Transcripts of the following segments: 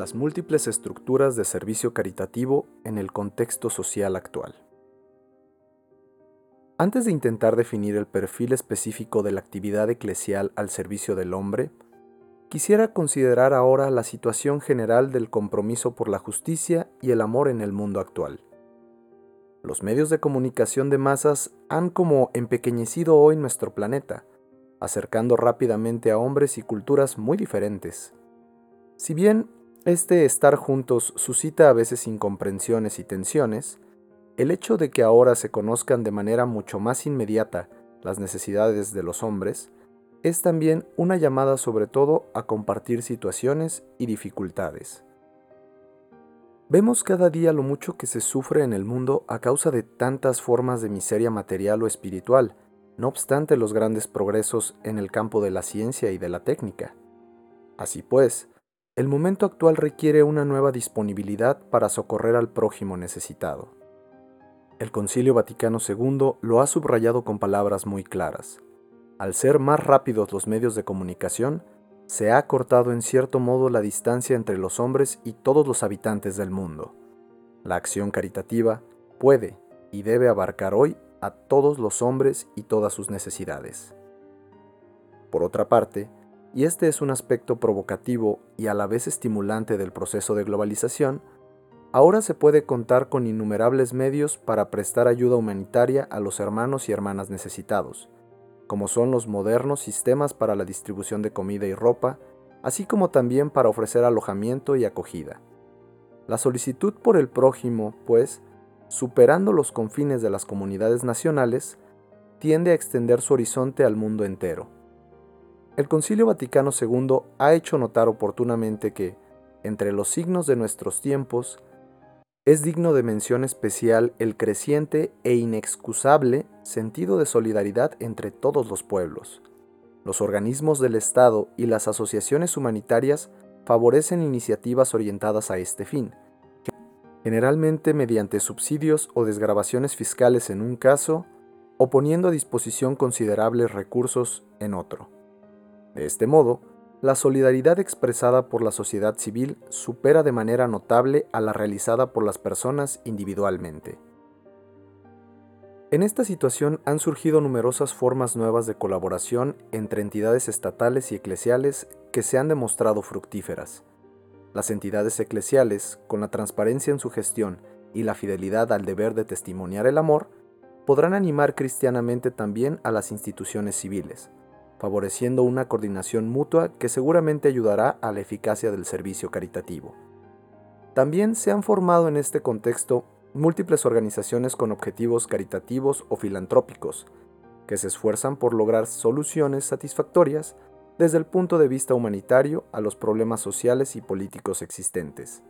las múltiples estructuras de servicio caritativo en el contexto social actual. Antes de intentar definir el perfil específico de la actividad eclesial al servicio del hombre, quisiera considerar ahora la situación general del compromiso por la justicia y el amor en el mundo actual. Los medios de comunicación de masas han como empequeñecido hoy nuestro planeta, acercando rápidamente a hombres y culturas muy diferentes. Si bien este estar juntos suscita a veces incomprensiones y tensiones, el hecho de que ahora se conozcan de manera mucho más inmediata las necesidades de los hombres es también una llamada sobre todo a compartir situaciones y dificultades. Vemos cada día lo mucho que se sufre en el mundo a causa de tantas formas de miseria material o espiritual, no obstante los grandes progresos en el campo de la ciencia y de la técnica. Así pues, el momento actual requiere una nueva disponibilidad para socorrer al prójimo necesitado. El Concilio Vaticano II lo ha subrayado con palabras muy claras. Al ser más rápidos los medios de comunicación, se ha cortado en cierto modo la distancia entre los hombres y todos los habitantes del mundo. La acción caritativa puede y debe abarcar hoy a todos los hombres y todas sus necesidades. Por otra parte, y este es un aspecto provocativo y a la vez estimulante del proceso de globalización, Ahora se puede contar con innumerables medios para prestar ayuda humanitaria a los hermanos y hermanas necesitados, como son los modernos sistemas para la distribución de comida y ropa, así como también para ofrecer alojamiento y acogida. La solicitud por el prójimo, pues, superando los confines de las comunidades nacionales, tiende a extender su horizonte al mundo entero. El Concilio Vaticano II ha hecho notar oportunamente que, entre los signos de nuestros tiempos, es digno de mención especial el creciente e inexcusable sentido de solidaridad entre todos los pueblos. Los organismos del Estado y las asociaciones humanitarias favorecen iniciativas orientadas a este fin, generalmente mediante subsidios o desgrabaciones fiscales en un caso, o poniendo a disposición considerables recursos en otro. De este modo, la solidaridad expresada por la sociedad civil supera de manera notable a la realizada por las personas individualmente. En esta situación han surgido numerosas formas nuevas de colaboración entre entidades estatales y eclesiales que se han demostrado fructíferas. Las entidades eclesiales, con la transparencia en su gestión y la fidelidad al deber de testimoniar el amor, podrán animar cristianamente también a las instituciones civiles, favoreciendo una coordinación mutua que seguramente ayudará a la eficacia del servicio caritativo. También se han formado en este contexto múltiples organizaciones con objetivos caritativos o filantrópicos, que se esfuerzan por lograr soluciones satisfactorias desde el punto de vista humanitario a los problemas sociales y políticos existentes.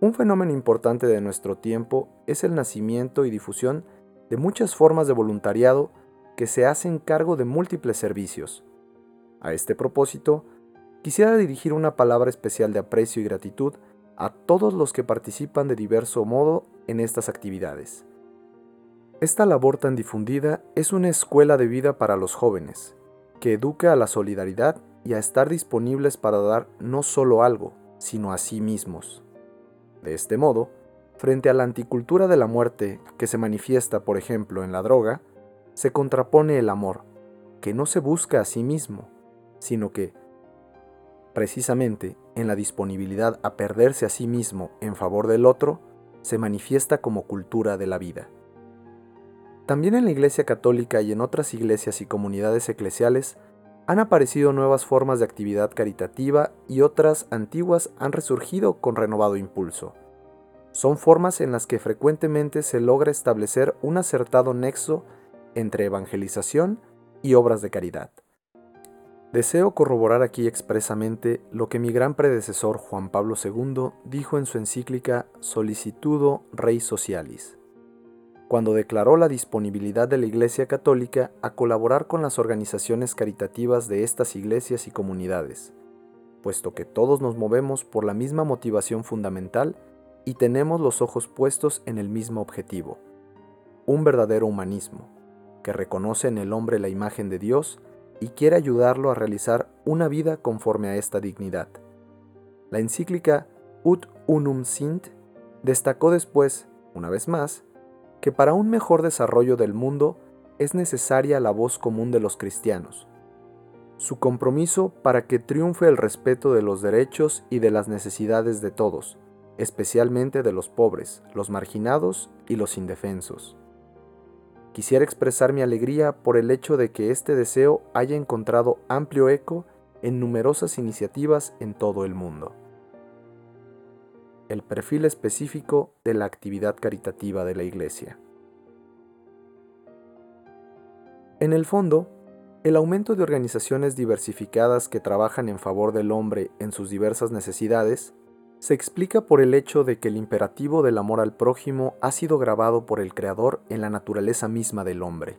Un fenómeno importante de nuestro tiempo es el nacimiento y difusión de muchas formas de voluntariado que se hacen cargo de múltiples servicios. A este propósito, quisiera dirigir una palabra especial de aprecio y gratitud a todos los que participan de diverso modo en estas actividades. Esta labor tan difundida es una escuela de vida para los jóvenes, que educa a la solidaridad y a estar disponibles para dar no solo algo, sino a sí mismos. De este modo, frente a la anticultura de la muerte que se manifiesta, por ejemplo, en la droga, se contrapone el amor, que no se busca a sí mismo, sino que, precisamente en la disponibilidad a perderse a sí mismo en favor del otro, se manifiesta como cultura de la vida. También en la Iglesia Católica y en otras iglesias y comunidades eclesiales han aparecido nuevas formas de actividad caritativa y otras antiguas han resurgido con renovado impulso. Son formas en las que frecuentemente se logra establecer un acertado nexo entre evangelización y obras de caridad. Deseo corroborar aquí expresamente lo que mi gran predecesor Juan Pablo II dijo en su encíclica Solicitudo Rei Socialis, cuando declaró la disponibilidad de la Iglesia Católica a colaborar con las organizaciones caritativas de estas iglesias y comunidades, puesto que todos nos movemos por la misma motivación fundamental y tenemos los ojos puestos en el mismo objetivo, un verdadero humanismo que reconoce en el hombre la imagen de Dios y quiere ayudarlo a realizar una vida conforme a esta dignidad. La encíclica Ut Unum Sint destacó después, una vez más, que para un mejor desarrollo del mundo es necesaria la voz común de los cristianos, su compromiso para que triunfe el respeto de los derechos y de las necesidades de todos, especialmente de los pobres, los marginados y los indefensos. Quisiera expresar mi alegría por el hecho de que este deseo haya encontrado amplio eco en numerosas iniciativas en todo el mundo. El perfil específico de la actividad caritativa de la Iglesia. En el fondo, el aumento de organizaciones diversificadas que trabajan en favor del hombre en sus diversas necesidades se explica por el hecho de que el imperativo del amor al prójimo ha sido grabado por el Creador en la naturaleza misma del hombre.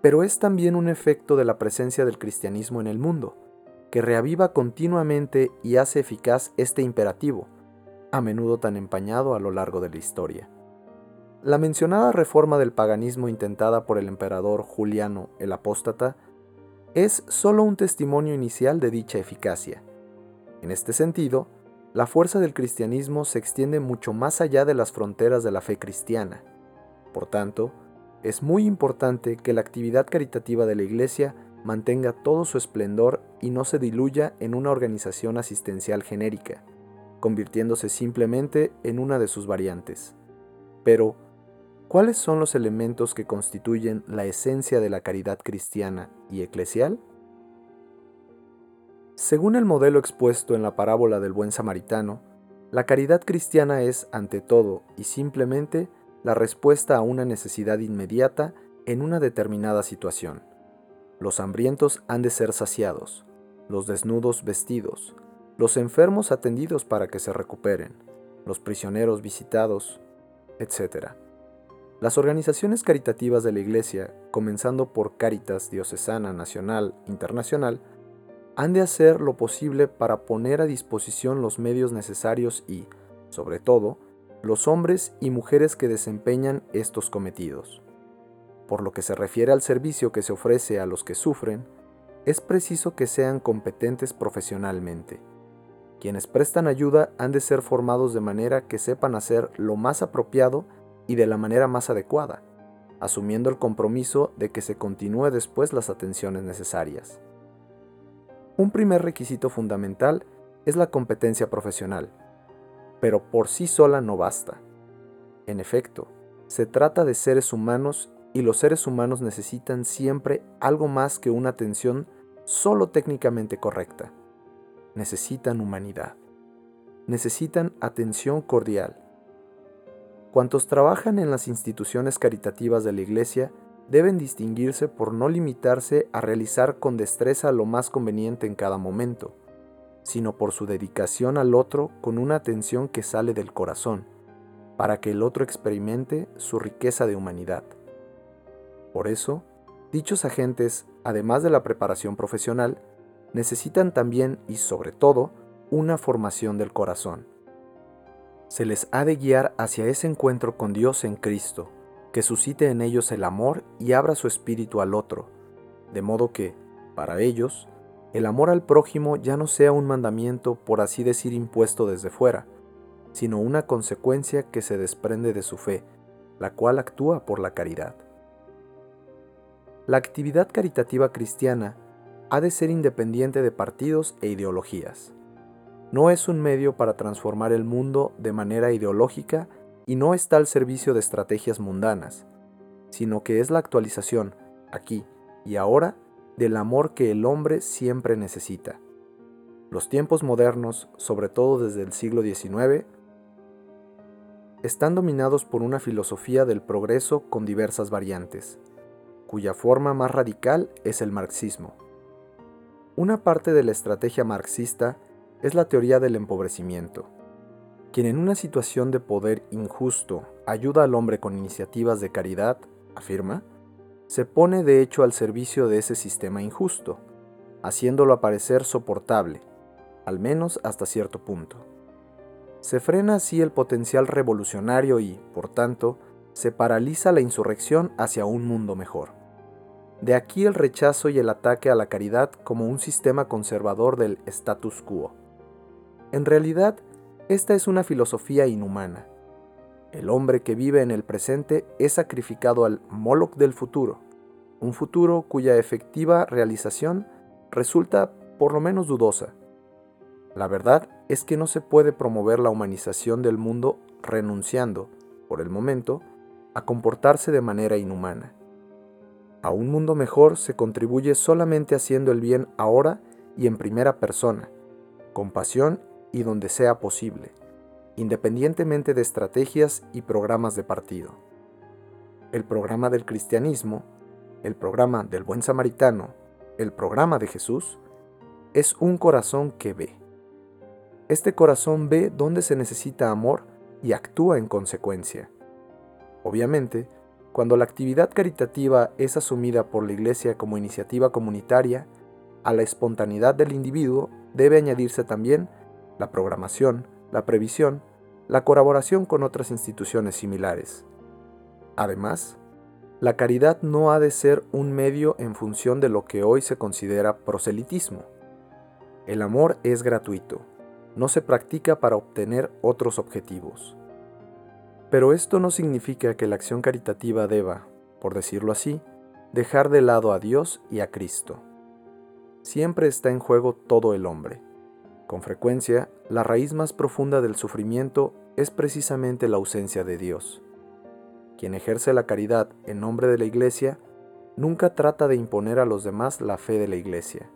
Pero es también un efecto de la presencia del cristianismo en el mundo, que reaviva continuamente y hace eficaz este imperativo, a menudo tan empañado a lo largo de la historia. La mencionada reforma del paganismo intentada por el emperador Juliano el Apóstata es solo un testimonio inicial de dicha eficacia. En este sentido, la fuerza del cristianismo se extiende mucho más allá de las fronteras de la fe cristiana. Por tanto, es muy importante que la actividad caritativa de la Iglesia mantenga todo su esplendor y no se diluya en una organización asistencial genérica, convirtiéndose simplemente en una de sus variantes. Pero, ¿cuáles son los elementos que constituyen la esencia de la caridad cristiana y eclesial? Según el modelo expuesto en la parábola del buen samaritano, la caridad cristiana es, ante todo y simplemente, la respuesta a una necesidad inmediata en una determinada situación. Los hambrientos han de ser saciados, los desnudos vestidos, los enfermos atendidos para que se recuperen, los prisioneros visitados, etc. Las organizaciones caritativas de la Iglesia, comenzando por Caritas Diocesana Nacional Internacional, han de hacer lo posible para poner a disposición los medios necesarios y, sobre todo, los hombres y mujeres que desempeñan estos cometidos. Por lo que se refiere al servicio que se ofrece a los que sufren, es preciso que sean competentes profesionalmente. Quienes prestan ayuda han de ser formados de manera que sepan hacer lo más apropiado y de la manera más adecuada, asumiendo el compromiso de que se continúe después las atenciones necesarias. Un primer requisito fundamental es la competencia profesional, pero por sí sola no basta. En efecto, se trata de seres humanos y los seres humanos necesitan siempre algo más que una atención solo técnicamente correcta. Necesitan humanidad. Necesitan atención cordial. Cuantos trabajan en las instituciones caritativas de la Iglesia deben distinguirse por no limitarse a realizar con destreza lo más conveniente en cada momento, sino por su dedicación al otro con una atención que sale del corazón, para que el otro experimente su riqueza de humanidad. Por eso, dichos agentes, además de la preparación profesional, necesitan también y sobre todo una formación del corazón. Se les ha de guiar hacia ese encuentro con Dios en Cristo, que suscite en ellos el amor y abra su espíritu al otro, de modo que, para ellos, el amor al prójimo ya no sea un mandamiento, por así decir, impuesto desde fuera, sino una consecuencia que se desprende de su fe, la cual actúa por la caridad. La actividad caritativa cristiana ha de ser independiente de partidos e ideologías. No es un medio para transformar el mundo de manera ideológica y no está al servicio de estrategias mundanas, sino que es la actualización, aquí y ahora, del amor que el hombre siempre necesita. Los tiempos modernos, sobre todo desde el siglo XIX, están dominados por una filosofía del progreso con diversas variantes, cuya forma más radical es el marxismo. Una parte de la estrategia marxista es la teoría del empobrecimiento, quien en una situación de poder injusto ayuda al hombre con iniciativas de caridad, afirma, se pone de hecho al servicio de ese sistema injusto, haciéndolo aparecer soportable, al menos hasta cierto punto. Se frena así el potencial revolucionario y, por tanto, se paraliza la insurrección hacia un mundo mejor. De aquí el rechazo y el ataque a la caridad como un sistema conservador del status quo. En realidad, esta es una filosofía inhumana. El hombre que vive en el presente es sacrificado al Moloch del futuro, un futuro cuya efectiva realización resulta por lo menos dudosa. La verdad es que no se puede promover la humanización del mundo renunciando, por el momento, a comportarse de manera inhumana. A un mundo mejor se contribuye solamente haciendo el bien ahora y en primera persona, con pasión y donde sea posible, independientemente de estrategias y programas de partido. El programa del cristianismo, el programa del buen samaritano, el programa de Jesús, es un corazón que ve. Este corazón ve dónde se necesita amor y actúa en consecuencia. Obviamente, cuando la actividad caritativa es asumida por la Iglesia como iniciativa comunitaria, a la espontaneidad del individuo debe añadirse también la programación, la previsión, la colaboración con otras instituciones similares. Además, la caridad no ha de ser un medio en función de lo que hoy se considera proselitismo. El amor es gratuito, no se practica para obtener otros objetivos. Pero esto no significa que la acción caritativa deba, por decirlo así, dejar de lado a Dios y a Cristo. Siempre está en juego todo el hombre. Con frecuencia, la raíz más profunda del sufrimiento es precisamente la ausencia de Dios. Quien ejerce la caridad en nombre de la Iglesia nunca trata de imponer a los demás la fe de la Iglesia.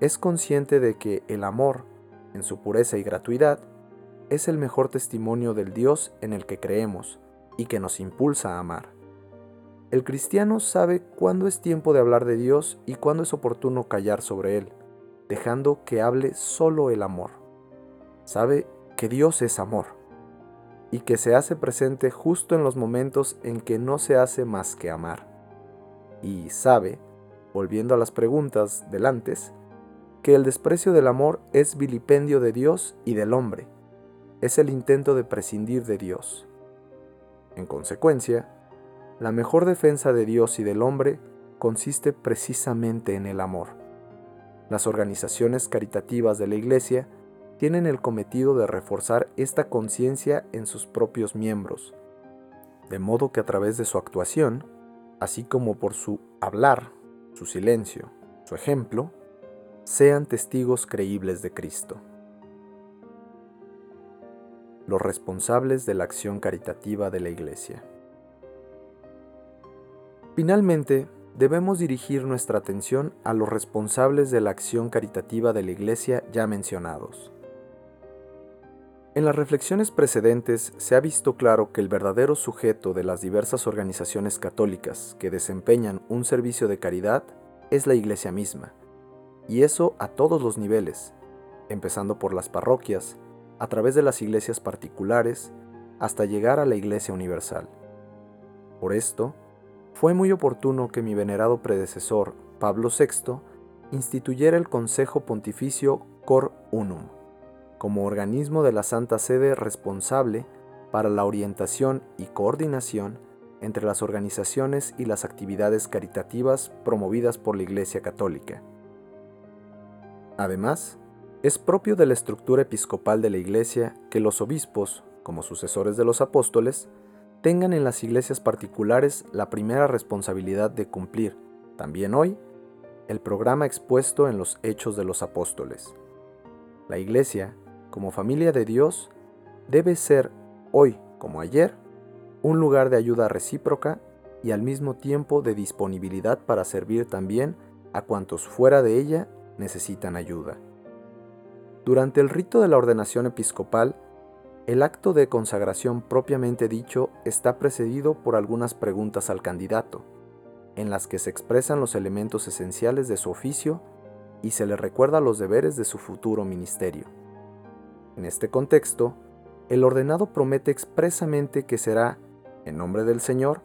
Es consciente de que el amor, en su pureza y gratuidad, es el mejor testimonio del Dios en el que creemos y que nos impulsa a amar. El cristiano sabe cuándo es tiempo de hablar de Dios y cuándo es oportuno callar sobre Él, dejando que hable solo el amor. Sabe que Dios es amor y que se hace presente justo en los momentos en que no se hace más que amar. Y sabe, volviendo a las preguntas del antes, que el desprecio del amor es vilipendio de Dios y del hombre, es el intento de prescindir de Dios. En consecuencia, la mejor defensa de Dios y del hombre consiste precisamente en el amor. Las organizaciones caritativas de la Iglesia tienen el cometido de reforzar esta conciencia en sus propios miembros, de modo que a través de su actuación, así como por su hablar, su silencio, su ejemplo, sean testigos creíbles de Cristo. Los responsables de la acción caritativa de la Iglesia. Finalmente, debemos dirigir nuestra atención a los responsables de la acción caritativa de la Iglesia ya mencionados. En las reflexiones precedentes se ha visto claro que el verdadero sujeto de las diversas organizaciones católicas que desempeñan un servicio de caridad es la Iglesia misma, y eso a todos los niveles, empezando por las parroquias, a través de las iglesias particulares, hasta llegar a la Iglesia Universal. Por esto, fue muy oportuno que mi venerado predecesor, Pablo VI, instituyera el Consejo Pontificio Cor Unum como organismo de la Santa Sede responsable para la orientación y coordinación entre las organizaciones y las actividades caritativas promovidas por la Iglesia Católica. Además, es propio de la estructura episcopal de la Iglesia que los obispos, como sucesores de los apóstoles, tengan en las iglesias particulares la primera responsabilidad de cumplir, también hoy, el programa expuesto en los Hechos de los Apóstoles. La Iglesia como familia de Dios, debe ser, hoy como ayer, un lugar de ayuda recíproca y al mismo tiempo de disponibilidad para servir también a cuantos fuera de ella necesitan ayuda. Durante el rito de la ordenación episcopal, el acto de consagración propiamente dicho está precedido por algunas preguntas al candidato, en las que se expresan los elementos esenciales de su oficio y se le recuerda los deberes de su futuro ministerio. En este contexto, el ordenado promete expresamente que será, en nombre del Señor,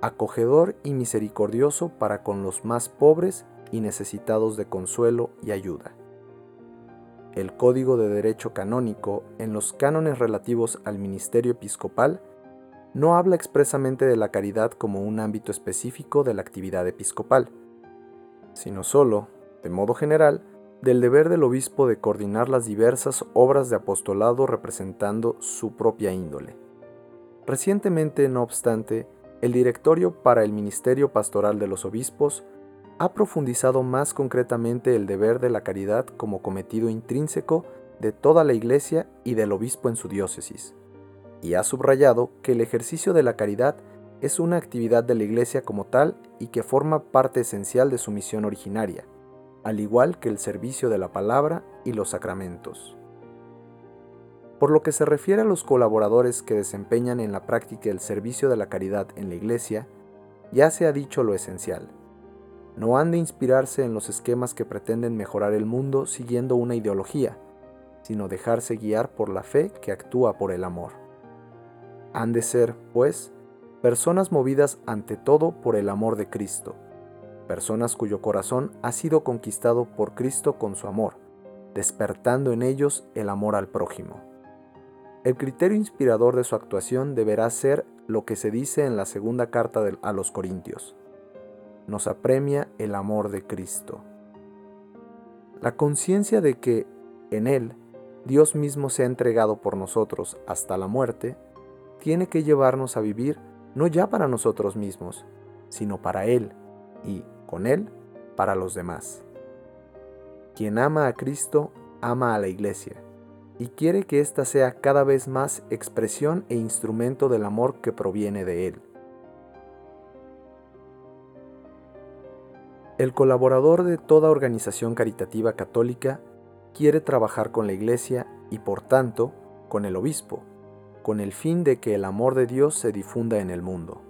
acogedor y misericordioso para con los más pobres y necesitados de consuelo y ayuda. El Código de Derecho Canónico, en los cánones relativos al ministerio episcopal, no habla expresamente de la caridad como un ámbito específico de la actividad episcopal, sino solo, de modo general, del deber del obispo de coordinar las diversas obras de apostolado representando su propia índole. Recientemente, no obstante, el Directorio para el Ministerio Pastoral de los Obispos ha profundizado más concretamente el deber de la caridad como cometido intrínseco de toda la Iglesia y del obispo en su diócesis, y ha subrayado que el ejercicio de la caridad es una actividad de la Iglesia como tal y que forma parte esencial de su misión originaria, al igual que el servicio de la palabra y los sacramentos. Por lo que se refiere a los colaboradores que desempeñan en la práctica el servicio de la caridad en la Iglesia, ya se ha dicho lo esencial. No han de inspirarse en los esquemas que pretenden mejorar el mundo siguiendo una ideología, sino dejarse guiar por la fe que actúa por el amor. Han de ser, pues, personas movidas ante todo por el amor de Cristo, personas cuyo corazón ha sido conquistado por Cristo con su amor, despertando en ellos el amor al prójimo. El criterio inspirador de su actuación deberá ser lo que se dice en la segunda carta a los Corintios. Nos apremia el amor de Cristo. La conciencia de que en Él Dios mismo se ha entregado por nosotros hasta la muerte, tiene que llevarnos a vivir no ya para nosotros mismos, sino para Él y, con Él, para los demás. Quien ama a Cristo, ama a la Iglesia, y quiere que ésta sea cada vez más expresión e instrumento del amor que proviene de Él. El colaborador de toda organización caritativa católica quiere trabajar con la Iglesia y por tanto con el obispo, con el fin de que el amor de Dios se difunda en el mundo.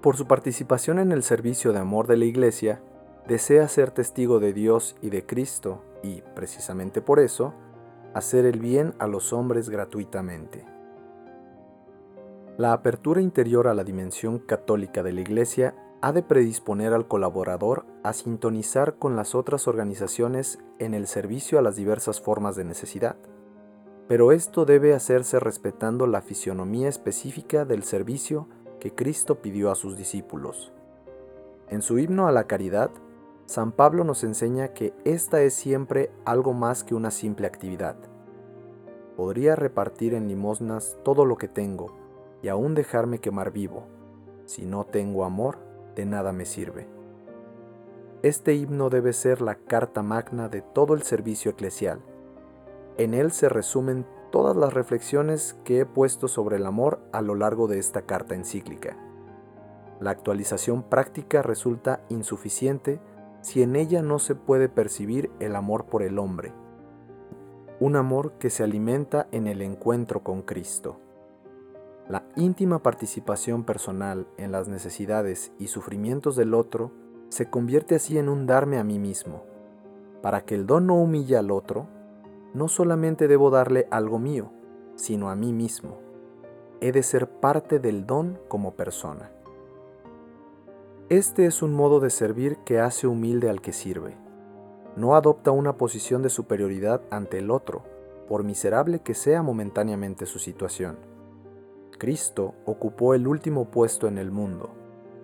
Por su participación en el servicio de amor de la Iglesia, desea ser testigo de Dios y de Cristo y, precisamente por eso, hacer el bien a los hombres gratuitamente. La apertura interior a la dimensión católica de la Iglesia ha de predisponer al colaborador a sintonizar con las otras organizaciones en el servicio a las diversas formas de necesidad pero esto debe hacerse respetando la fisionomía específica del servicio que Cristo pidió a sus discípulos. En su himno a la caridad, San Pablo nos enseña que esta es siempre algo más que una simple actividad. Podría repartir en limosnas todo lo que tengo y aún dejarme quemar vivo. Si no tengo amor, de nada me sirve. Este himno debe ser la carta magna de todo el servicio eclesial en él se resumen todas las reflexiones que he puesto sobre el amor a lo largo de esta carta encíclica. La actualización práctica resulta insuficiente si en ella no se puede percibir el amor por el hombre, un amor que se alimenta en el encuentro con Cristo. La íntima participación personal en las necesidades y sufrimientos del otro se convierte así en un darme a mí mismo. Para que el don no humille al otro, no solamente debo darle algo mío, sino a mí mismo. He de ser parte del don como persona. Este es un modo de servir que hace humilde al que sirve. No adopta una posición de superioridad ante el otro, por miserable que sea momentáneamente su situación. Cristo ocupó el último puesto en el mundo,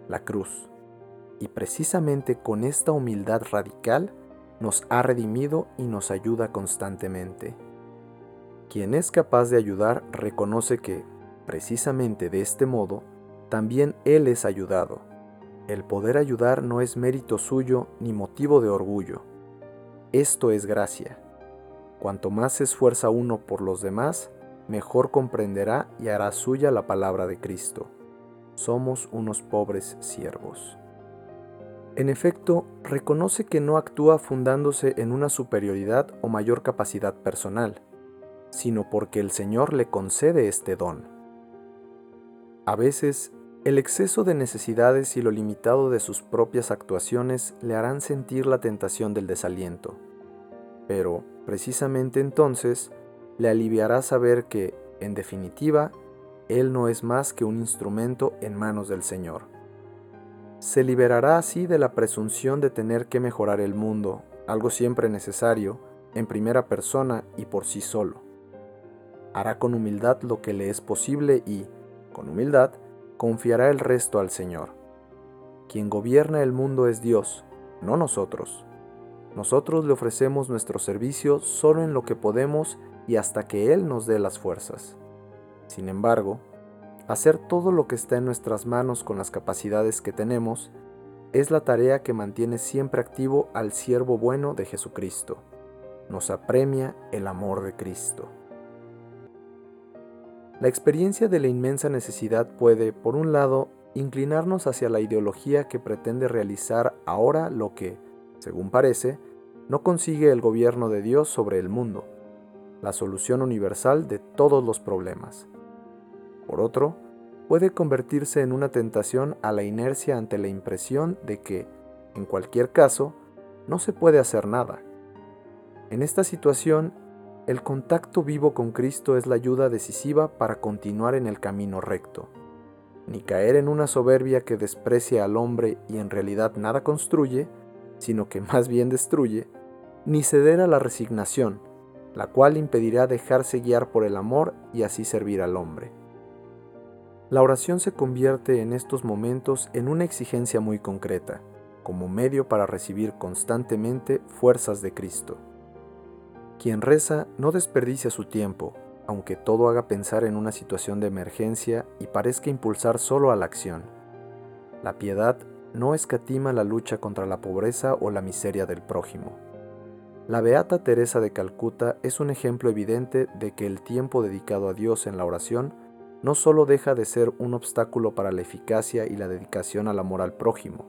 la cruz, y precisamente con esta humildad radical nos ha redimido y nos ayuda constantemente. Quien es capaz de ayudar reconoce que, precisamente de este modo, también Él es ayudado. El poder ayudar no es mérito suyo ni motivo de orgullo. Esto es gracia. Cuanto más se esfuerza uno por los demás, mejor comprenderá y hará suya la palabra de Cristo. Somos unos pobres siervos. En efecto, reconoce que no actúa fundándose en una superioridad o mayor capacidad personal, sino porque el Señor le concede este don. A veces, el exceso de necesidades y lo limitado de sus propias actuaciones le harán sentir la tentación del desaliento, pero, precisamente entonces, le aliviará saber que, en definitiva, Él no es más que un instrumento en manos del Señor se liberará así de la presunción de tener que mejorar el mundo, algo siempre necesario, en primera persona y por sí solo. Hará con humildad lo que le es posible y, con humildad, confiará el resto al Señor. Quien gobierna el mundo es Dios, no nosotros. Nosotros le ofrecemos nuestro servicio solo en lo que podemos y hasta que Él nos dé las fuerzas. Sin embargo, hacer todo lo que está en nuestras manos con las capacidades que tenemos es la tarea que mantiene siempre activo al siervo bueno de Jesucristo. Nos apremia el amor de Cristo. La experiencia de la inmensa necesidad puede, por un lado, inclinarnos hacia la ideología que pretende realizar ahora lo que, según parece, no consigue el gobierno de Dios sobre el mundo, la solución universal de todos los problemas. Por otro, puede convertirse en una tentación a la inercia ante la impresión de que, en cualquier caso, no se puede hacer nada. En esta situación, el contacto vivo con Cristo es la ayuda decisiva para continuar en el camino recto. Ni caer en una soberbia que desprecia al hombre y en realidad nada construye, sino que más bien destruye, ni ceder a la resignación, la cual impedirá dejarse guiar por el amor y así servir al hombre. La oración se convierte en estos momentos en una exigencia muy concreta, como medio para recibir constantemente fuerzas de Cristo. Quien reza no desperdicia su tiempo, aunque todo haga pensar en una situación de emergencia y parezca impulsar solo a la acción. La piedad no escatima la lucha contra la pobreza o la miseria del prójimo. La Beata Teresa de Calcuta es un ejemplo evidente de que el tiempo dedicado a Dios en la oración no solo deja de ser un obstáculo para la eficacia y la dedicación al amor al prójimo,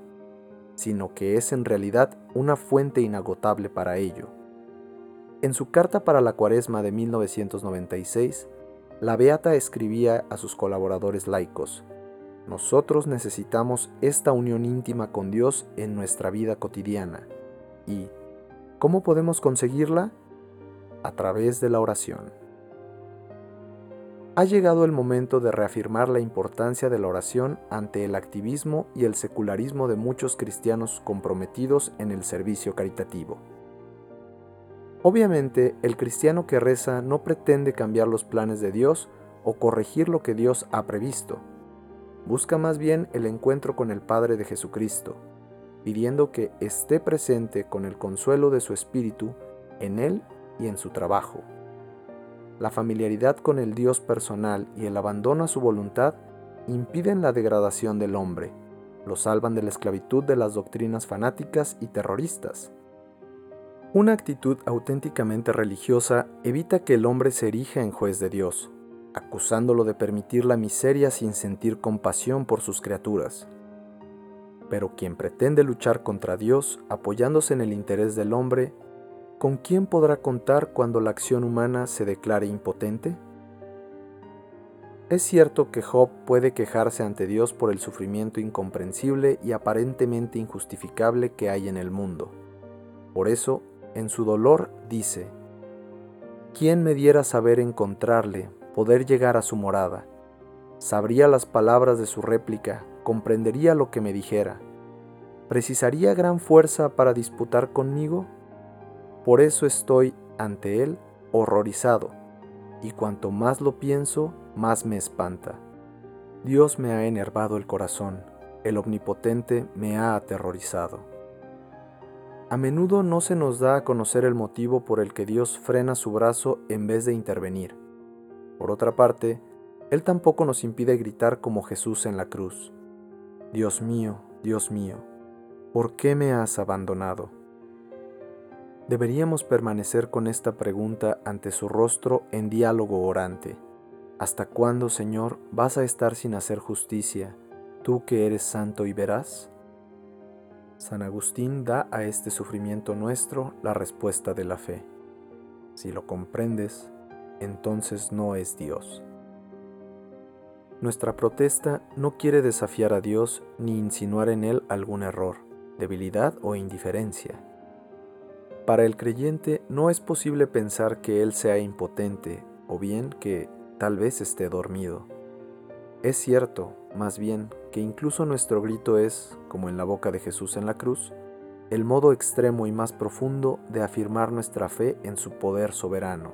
sino que es en realidad una fuente inagotable para ello. En su carta para la Cuaresma de 1996, la Beata escribía a sus colaboradores laicos, nosotros necesitamos esta unión íntima con Dios en nuestra vida cotidiana y, ¿Cómo podemos conseguirla? A través de la oración. Ha llegado el momento de reafirmar la importancia de la oración ante el activismo y el secularismo de muchos cristianos comprometidos en el servicio caritativo. Obviamente, el cristiano que reza no pretende cambiar los planes de Dios o corregir lo que Dios ha previsto. Busca más bien el encuentro con el Padre de Jesucristo, pidiendo que esté presente con el consuelo de su espíritu en él y en su trabajo. La familiaridad con el Dios personal y el abandono a su voluntad impiden la degradación del hombre, lo salvan de la esclavitud de las doctrinas fanáticas y terroristas. Una actitud auténticamente religiosa evita que el hombre se erija en juez de Dios, acusándolo de permitir la miseria sin sentir compasión por sus criaturas. Pero quien pretende luchar contra Dios apoyándose en el interés del hombre, ¿con quién podrá contar cuando la acción humana se declare impotente? Es cierto que Job puede quejarse ante Dios por el sufrimiento incomprensible y aparentemente injustificable que hay en el mundo. Por eso, en su dolor dice, ¿quién me diera saber encontrarle, poder llegar a su morada? Sabría las palabras de su réplica, comprendería lo que me dijera. ¿Precisaría gran fuerza para disputar conmigo? Por eso estoy ante él horrorizado, y cuanto más lo pienso, más me espanta. Dios me ha enervado el corazón, el omnipotente me ha aterrorizado. A menudo no se nos da a conocer el motivo por el que Dios frena su brazo en vez de intervenir. Por otra parte, Él tampoco nos impide gritar como Jesús en la cruz. Dios mío, Dios mío, ¿por qué me has abandonado? Deberíamos permanecer con esta pregunta ante su rostro en diálogo orante. ¿Hasta cuándo, Señor, vas a estar sin hacer justicia, tú que eres santo y verás? San Agustín da a este sufrimiento nuestro la respuesta de la fe. Si lo comprendes, entonces no es Dios. Nuestra protesta no quiere desafiar a Dios ni insinuar en Él algún error, debilidad o indiferencia. Para el creyente no es posible pensar que Él sea impotente o bien que tal vez esté dormido. Es cierto, más bien, que incluso nuestro grito es, como en la boca de Jesús en la cruz, el modo extremo y más profundo de afirmar nuestra fe en su poder soberano.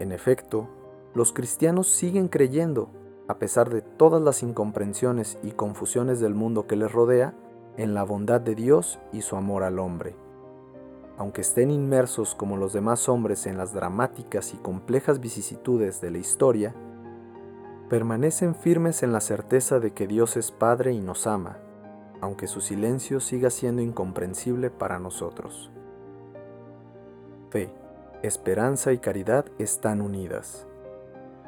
En efecto, los cristianos siguen creyendo, a pesar de todas las incomprensiones y confusiones del mundo que les rodea, en la bondad de Dios y su amor al hombre. aunque estén inmersos como los demás hombres en las dramáticas y complejas vicisitudes de la historia, permanecen firmes en la certeza de que Dios es Padre y nos ama, aunque su silencio siga siendo incomprensible para nosotros. Fe, esperanza y caridad están unidas.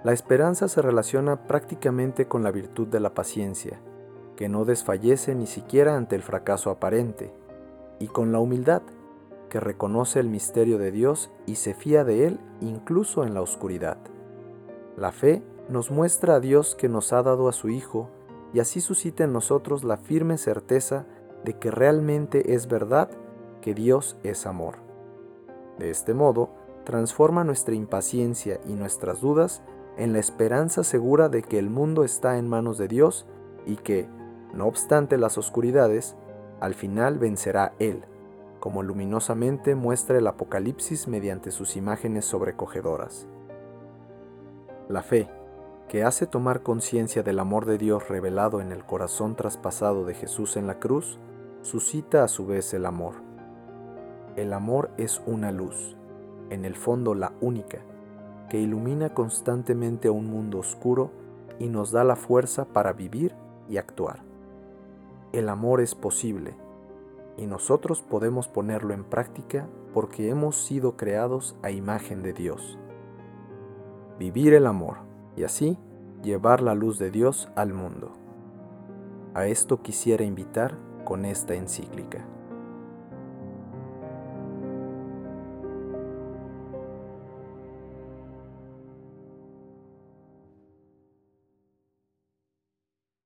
La esperanza se relaciona prácticamente con la virtud de la paciencia, que no desfallece ni siquiera ante el fracaso aparente, y con la humildad, que reconoce el misterio de Dios y se fía de Él incluso en la oscuridad. La fe nos muestra a Dios que nos ha dado a su Hijo y así suscita en nosotros la firme certeza de que realmente es verdad que Dios es amor. De este modo, transforma nuestra impaciencia y nuestras dudas en la esperanza segura de que el mundo está en manos de Dios y que, no obstante las oscuridades, al final vencerá Él como luminosamente muestra el Apocalipsis mediante sus imágenes sobrecogedoras. La fe, que hace tomar conciencia del amor de Dios revelado en el corazón traspasado de Jesús en la cruz, suscita a su vez el amor. El amor es una luz, en el fondo la única, que ilumina constantemente a un mundo oscuro y nos da la fuerza para vivir y actuar. El amor es posible, y nosotros podemos ponerlo en práctica porque hemos sido creados a imagen de Dios. Vivir el amor y así llevar la luz de Dios al mundo. A esto quisiera invitar con esta encíclica.